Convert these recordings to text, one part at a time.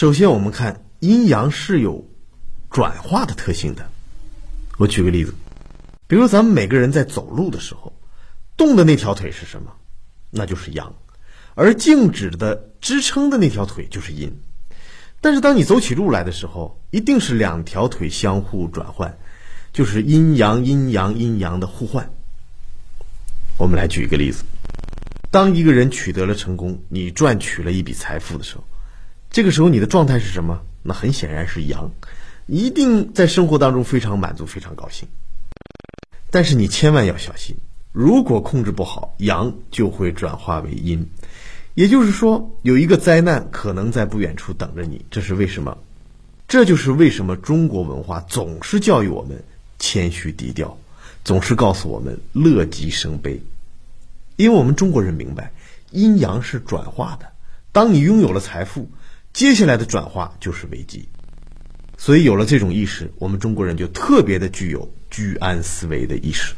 首先，我们看阴阳是有转化的特性的。我举个例子，比如咱们每个人在走路的时候，动的那条腿是什么？那就是阳，而静止的支撑的那条腿就是阴。但是当你走起路来的时候，一定是两条腿相互转换，就是阴阳阴阳阴阳的互换。我们来举一个例子：当一个人取得了成功，你赚取了一笔财富的时候。这个时候你的状态是什么？那很显然是阳，一定在生活当中非常满足、非常高兴。但是你千万要小心，如果控制不好，阳就会转化为阴，也就是说，有一个灾难可能在不远处等着你。这是为什么？这就是为什么中国文化总是教育我们谦虚低调，总是告诉我们乐极生悲，因为我们中国人明白，阴阳是转化的。当你拥有了财富。接下来的转化就是危机，所以有了这种意识，我们中国人就特别的具有居安思危的意识。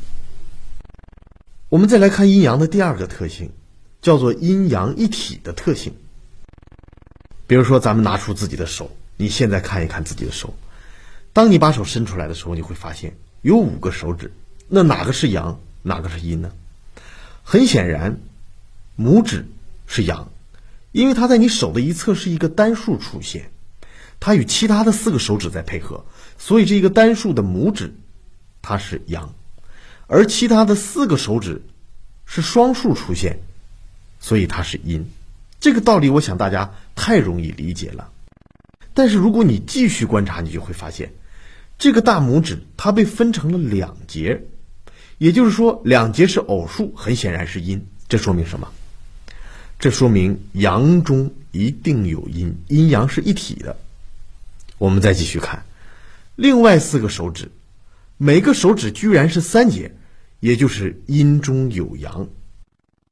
我们再来看阴阳的第二个特性，叫做阴阳一体的特性。比如说，咱们拿出自己的手，你现在看一看自己的手，当你把手伸出来的时候，你会发现有五个手指，那哪个是阳，哪个是阴呢？很显然，拇指是阳。因为它在你手的一侧是一个单数出现，它与其他的四个手指在配合，所以这个单数的拇指它是阳，而其他的四个手指是双数出现，所以它是阴。这个道理我想大家太容易理解了。但是如果你继续观察，你就会发现，这个大拇指它被分成了两节，也就是说两节是偶数，很显然是阴。这说明什么？这说明阳中一定有阴，阴阳是一体的。我们再继续看，另外四个手指，每个手指居然是三节，也就是阴中有阳，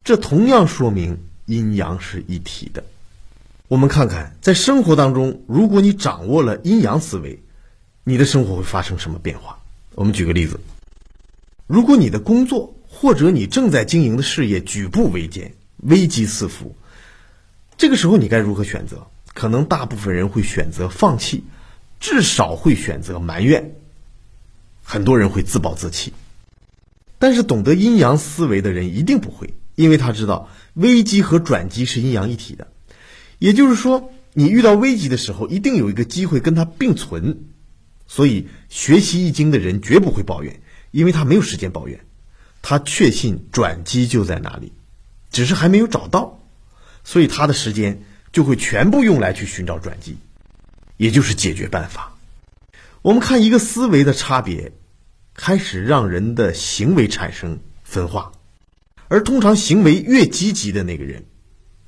这同样说明阴阳是一体的。我们看看，在生活当中，如果你掌握了阴阳思维，你的生活会发生什么变化？我们举个例子，如果你的工作或者你正在经营的事业举步维艰。危机四伏，这个时候你该如何选择？可能大部分人会选择放弃，至少会选择埋怨。很多人会自暴自弃，但是懂得阴阳思维的人一定不会，因为他知道危机和转机是阴阳一体的。也就是说，你遇到危机的时候，一定有一个机会跟它并存。所以，学习易经的人绝不会抱怨，因为他没有时间抱怨，他确信转机就在哪里。只是还没有找到，所以他的时间就会全部用来去寻找转机，也就是解决办法。我们看一个思维的差别，开始让人的行为产生分化，而通常行为越积极的那个人，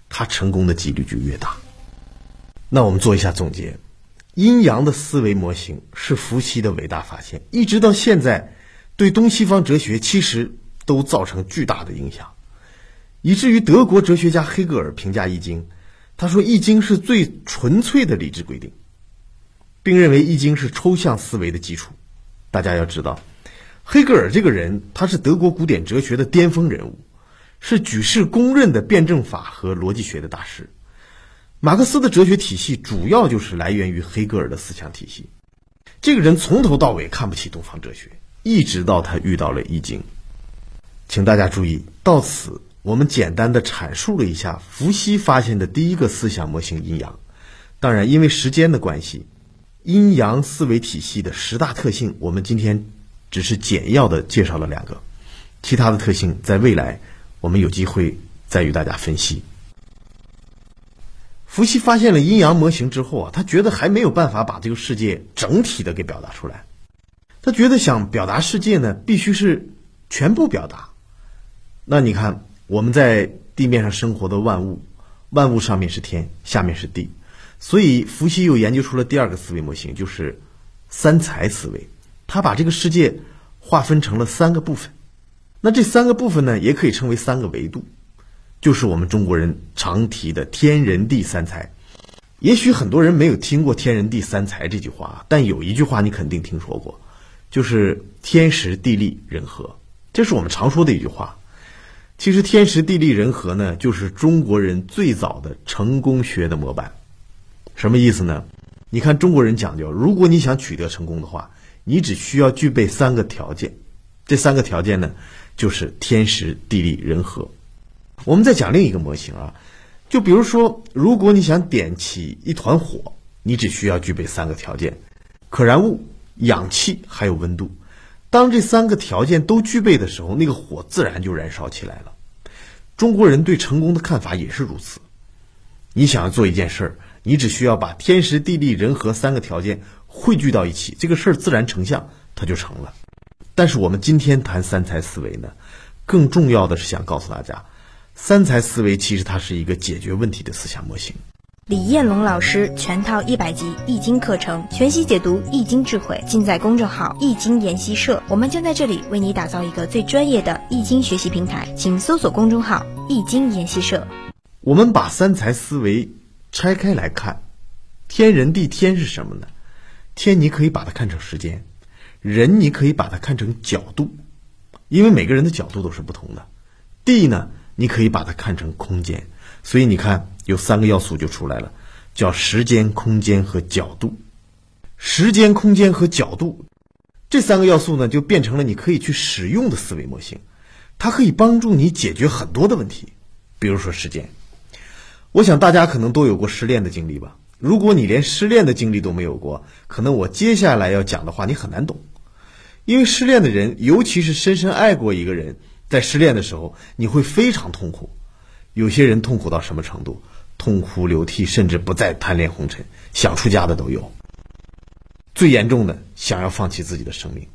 他成功的几率就越大。那我们做一下总结：阴阳的思维模型是伏羲的伟大发现，一直到现在，对东西方哲学其实都造成巨大的影响。以至于德国哲学家黑格尔评价《易经》，他说《易经》是最纯粹的理智规定，并认为《易经》是抽象思维的基础。大家要知道，黑格尔这个人他是德国古典哲学的巅峰人物，是举世公认的辩证法和逻辑学的大师。马克思的哲学体系主要就是来源于黑格尔的思想体系。这个人从头到尾看不起东方哲学，一直到他遇到了《易经》。请大家注意，到此。我们简单的阐述了一下伏羲发现的第一个思想模型阴阳。当然，因为时间的关系，阴阳思维体系的十大特性，我们今天只是简要的介绍了两个，其他的特性在未来我们有机会再与大家分析。伏羲发现了阴阳模型之后啊，他觉得还没有办法把这个世界整体的给表达出来，他觉得想表达世界呢，必须是全部表达。那你看。我们在地面上生活的万物，万物上面是天，下面是地，所以伏羲又研究出了第二个思维模型，就是三才思维。他把这个世界划分成了三个部分，那这三个部分呢，也可以称为三个维度，就是我们中国人常提的天人地三才。也许很多人没有听过天人地三才这句话，但有一句话你肯定听说过，就是天时地利人和，这是我们常说的一句话。其实天时地利人和呢，就是中国人最早的成功学的模板。什么意思呢？你看中国人讲究，如果你想取得成功的话，你只需要具备三个条件。这三个条件呢，就是天时、地利、人和。我们再讲另一个模型啊，就比如说，如果你想点起一团火，你只需要具备三个条件：可燃物、氧气还有温度。当这三个条件都具备的时候，那个火自然就燃烧起来了。中国人对成功的看法也是如此。你想要做一件事儿，你只需要把天时、地利、人和三个条件汇聚到一起，这个事儿自然成像，它就成了。但是我们今天谈三才思维呢，更重要的是想告诉大家，三才思维其实它是一个解决问题的思想模型。李彦龙老师全套一百集易经课程，全息解读易经智慧，尽在公众号易经研习社。我们将在这里为你打造一个最专业的易经学习平台，请搜索公众号易经研习社。我们把三才思维拆开来看，天人地天是什么呢？天你可以把它看成时间。人你可以把它看成角度，因为每个人的角度都是不同的。地呢，你可以把它看成空间，所以你看有三个要素就出来了，叫时间、空间和角度。时间、空间和角度这三个要素呢，就变成了你可以去使用的思维模型，它可以帮助你解决很多的问题。比如说时间，我想大家可能都有过失恋的经历吧。如果你连失恋的经历都没有过，可能我接下来要讲的话你很难懂。因为失恋的人，尤其是深深爱过一个人，在失恋的时候，你会非常痛苦。有些人痛苦到什么程度？痛哭流涕，甚至不再贪恋红尘，想出家的都有。最严重的，想要放弃自己的生命。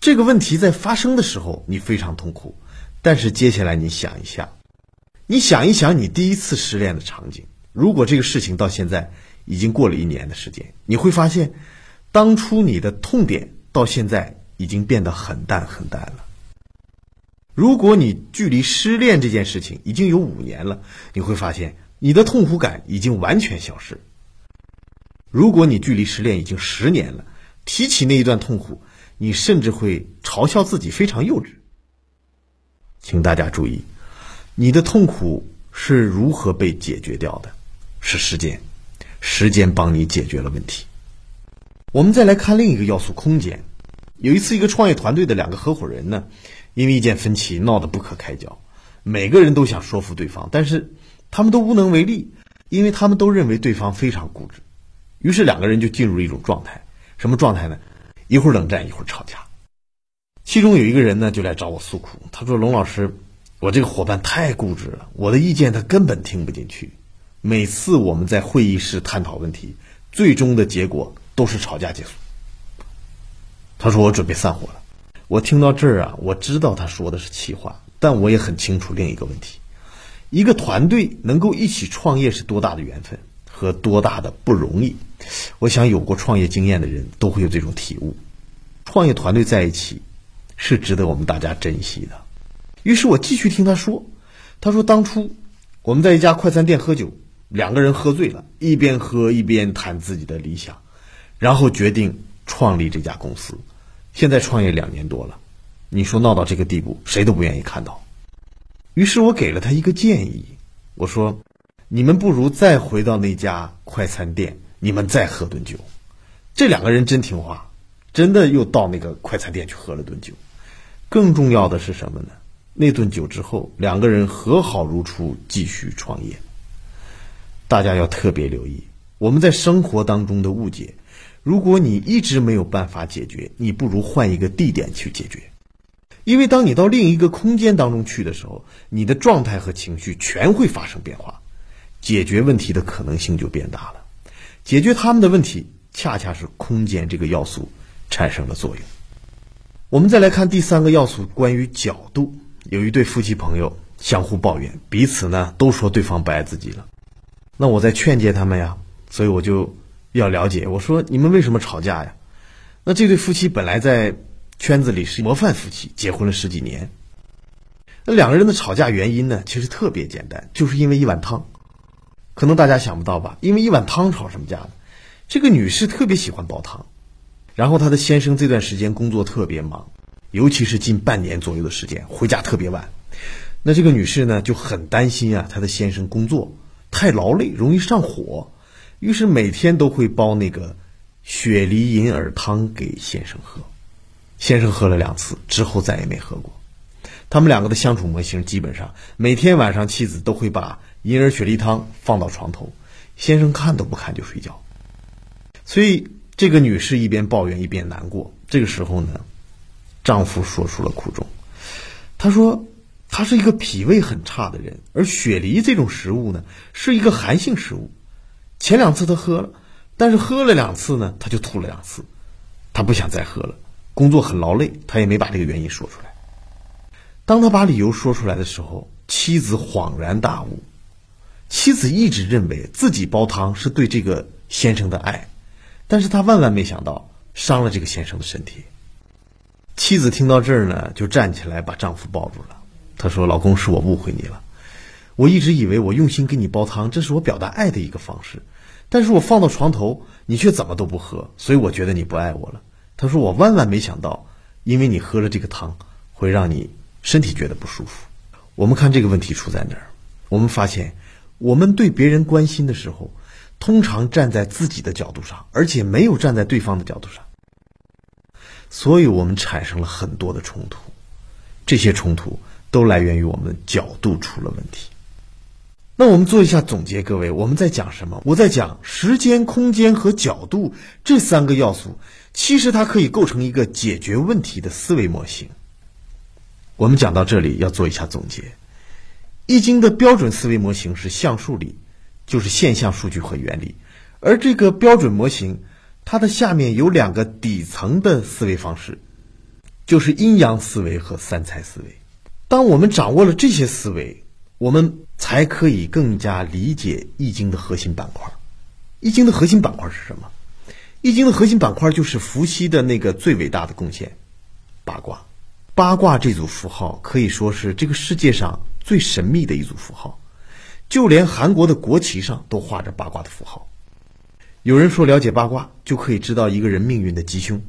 这个问题在发生的时候，你非常痛苦。但是接下来你想一下，你想一想你第一次失恋的场景。如果这个事情到现在已经过了一年的时间，你会发现，当初你的痛点到现在。已经变得很淡很淡了。如果你距离失恋这件事情已经有五年了，你会发现你的痛苦感已经完全消失。如果你距离失恋已经十年了，提起那一段痛苦，你甚至会嘲笑自己非常幼稚。请大家注意，你的痛苦是如何被解决掉的？是时间，时间帮你解决了问题。我们再来看另一个要素——空间。有一次，一个创业团队的两个合伙人呢，因为意见分歧闹得不可开交，每个人都想说服对方，但是他们都无能为力，因为他们都认为对方非常固执。于是两个人就进入了一种状态，什么状态呢？一会儿冷战，一会儿吵架。其中有一个人呢，就来找我诉苦，他说：“龙老师，我这个伙伴太固执了，我的意见他根本听不进去。每次我们在会议室探讨问题，最终的结果都是吵架结束。”他说：“我准备散伙了。”我听到这儿啊，我知道他说的是气话，但我也很清楚另一个问题：一个团队能够一起创业是多大的缘分和多大的不容易。我想有过创业经验的人都会有这种体悟。创业团队在一起是值得我们大家珍惜的。于是我继续听他说：“他说当初我们在一家快餐店喝酒，两个人喝醉了，一边喝一边谈自己的理想，然后决定创立这家公司。”现在创业两年多了，你说闹到这个地步，谁都不愿意看到。于是我给了他一个建议，我说：“你们不如再回到那家快餐店，你们再喝顿酒。”这两个人真听话，真的又到那个快餐店去喝了顿酒。更重要的是什么呢？那顿酒之后，两个人和好如初，继续创业。大家要特别留意我们在生活当中的误解。如果你一直没有办法解决，你不如换一个地点去解决，因为当你到另一个空间当中去的时候，你的状态和情绪全会发生变化，解决问题的可能性就变大了。解决他们的问题，恰恰是空间这个要素产生了作用。我们再来看第三个要素，关于角度。有一对夫妻朋友相互抱怨，彼此呢都说对方不爱自己了。那我在劝诫他们呀，所以我就。要了解，我说你们为什么吵架呀？那这对夫妻本来在圈子里是模范夫妻，结婚了十几年。那两个人的吵架原因呢，其实特别简单，就是因为一碗汤。可能大家想不到吧？因为一碗汤吵什么架呢？这个女士特别喜欢煲汤，然后她的先生这段时间工作特别忙，尤其是近半年左右的时间回家特别晚。那这个女士呢就很担心啊，她的先生工作太劳累，容易上火。于是每天都会煲那个雪梨银耳汤给先生喝。先生喝了两次之后再也没喝过。他们两个的相处模型基本上每天晚上，妻子都会把银耳雪梨汤放到床头，先生看都不看就睡觉。所以这个女士一边抱怨一边难过。这个时候呢，丈夫说出了苦衷。他说：“他是一个脾胃很差的人，而雪梨这种食物呢，是一个寒性食物。前两次他喝了，但是喝了两次呢，他就吐了两次，他不想再喝了。工作很劳累，他也没把这个原因说出来。当他把理由说出来的时候，妻子恍然大悟。妻子一直认为自己煲汤是对这个先生的爱，但是他万万没想到。”伤了这个先生的身体。妻子听到这儿呢，就站起来把丈夫抱住了。她说：“老公，是我误会你了。我一直以为我用心给你煲汤，这是我表达爱的一个方式。但是我放到床头，你却怎么都不喝，所以我觉得你不爱我了。”他说：“我万万没想到，因为你喝了这个汤，会让你身体觉得不舒服。”我们看这个问题出在哪儿？我们发现，我们对别人关心的时候。通常站在自己的角度上，而且没有站在对方的角度上，所以我们产生了很多的冲突。这些冲突都来源于我们角度出了问题。那我们做一下总结，各位，我们在讲什么？我在讲时间、空间和角度这三个要素，其实它可以构成一个解决问题的思维模型。我们讲到这里要做一下总结，《易经》的标准思维模型是象数理。就是现象数据和原理，而这个标准模型，它的下面有两个底层的思维方式，就是阴阳思维和三才思维。当我们掌握了这些思维，我们才可以更加理解易经的核心板块。易经的核心板块是什么？易经的核心板块就是伏羲的那个最伟大的贡献——八卦。八卦这组符号可以说是这个世界上最神秘的一组符号。就连韩国的国旗上都画着八卦的符号。有人说了解八卦就可以知道一个人命运的吉凶，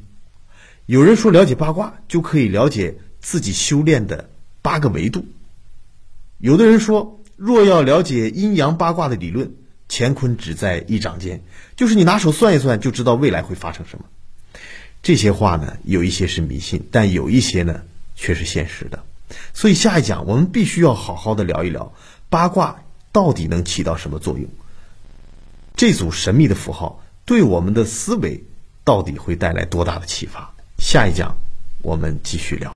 有人说了解八卦就可以了解自己修炼的八个维度。有的人说，若要了解阴阳八卦的理论，乾坤只在一掌间，就是你拿手算一算就知道未来会发生什么。这些话呢，有一些是迷信，但有一些呢却是现实的。所以下一讲我们必须要好好的聊一聊八卦。到底能起到什么作用？这组神秘的符号对我们的思维到底会带来多大的启发？下一讲我们继续聊。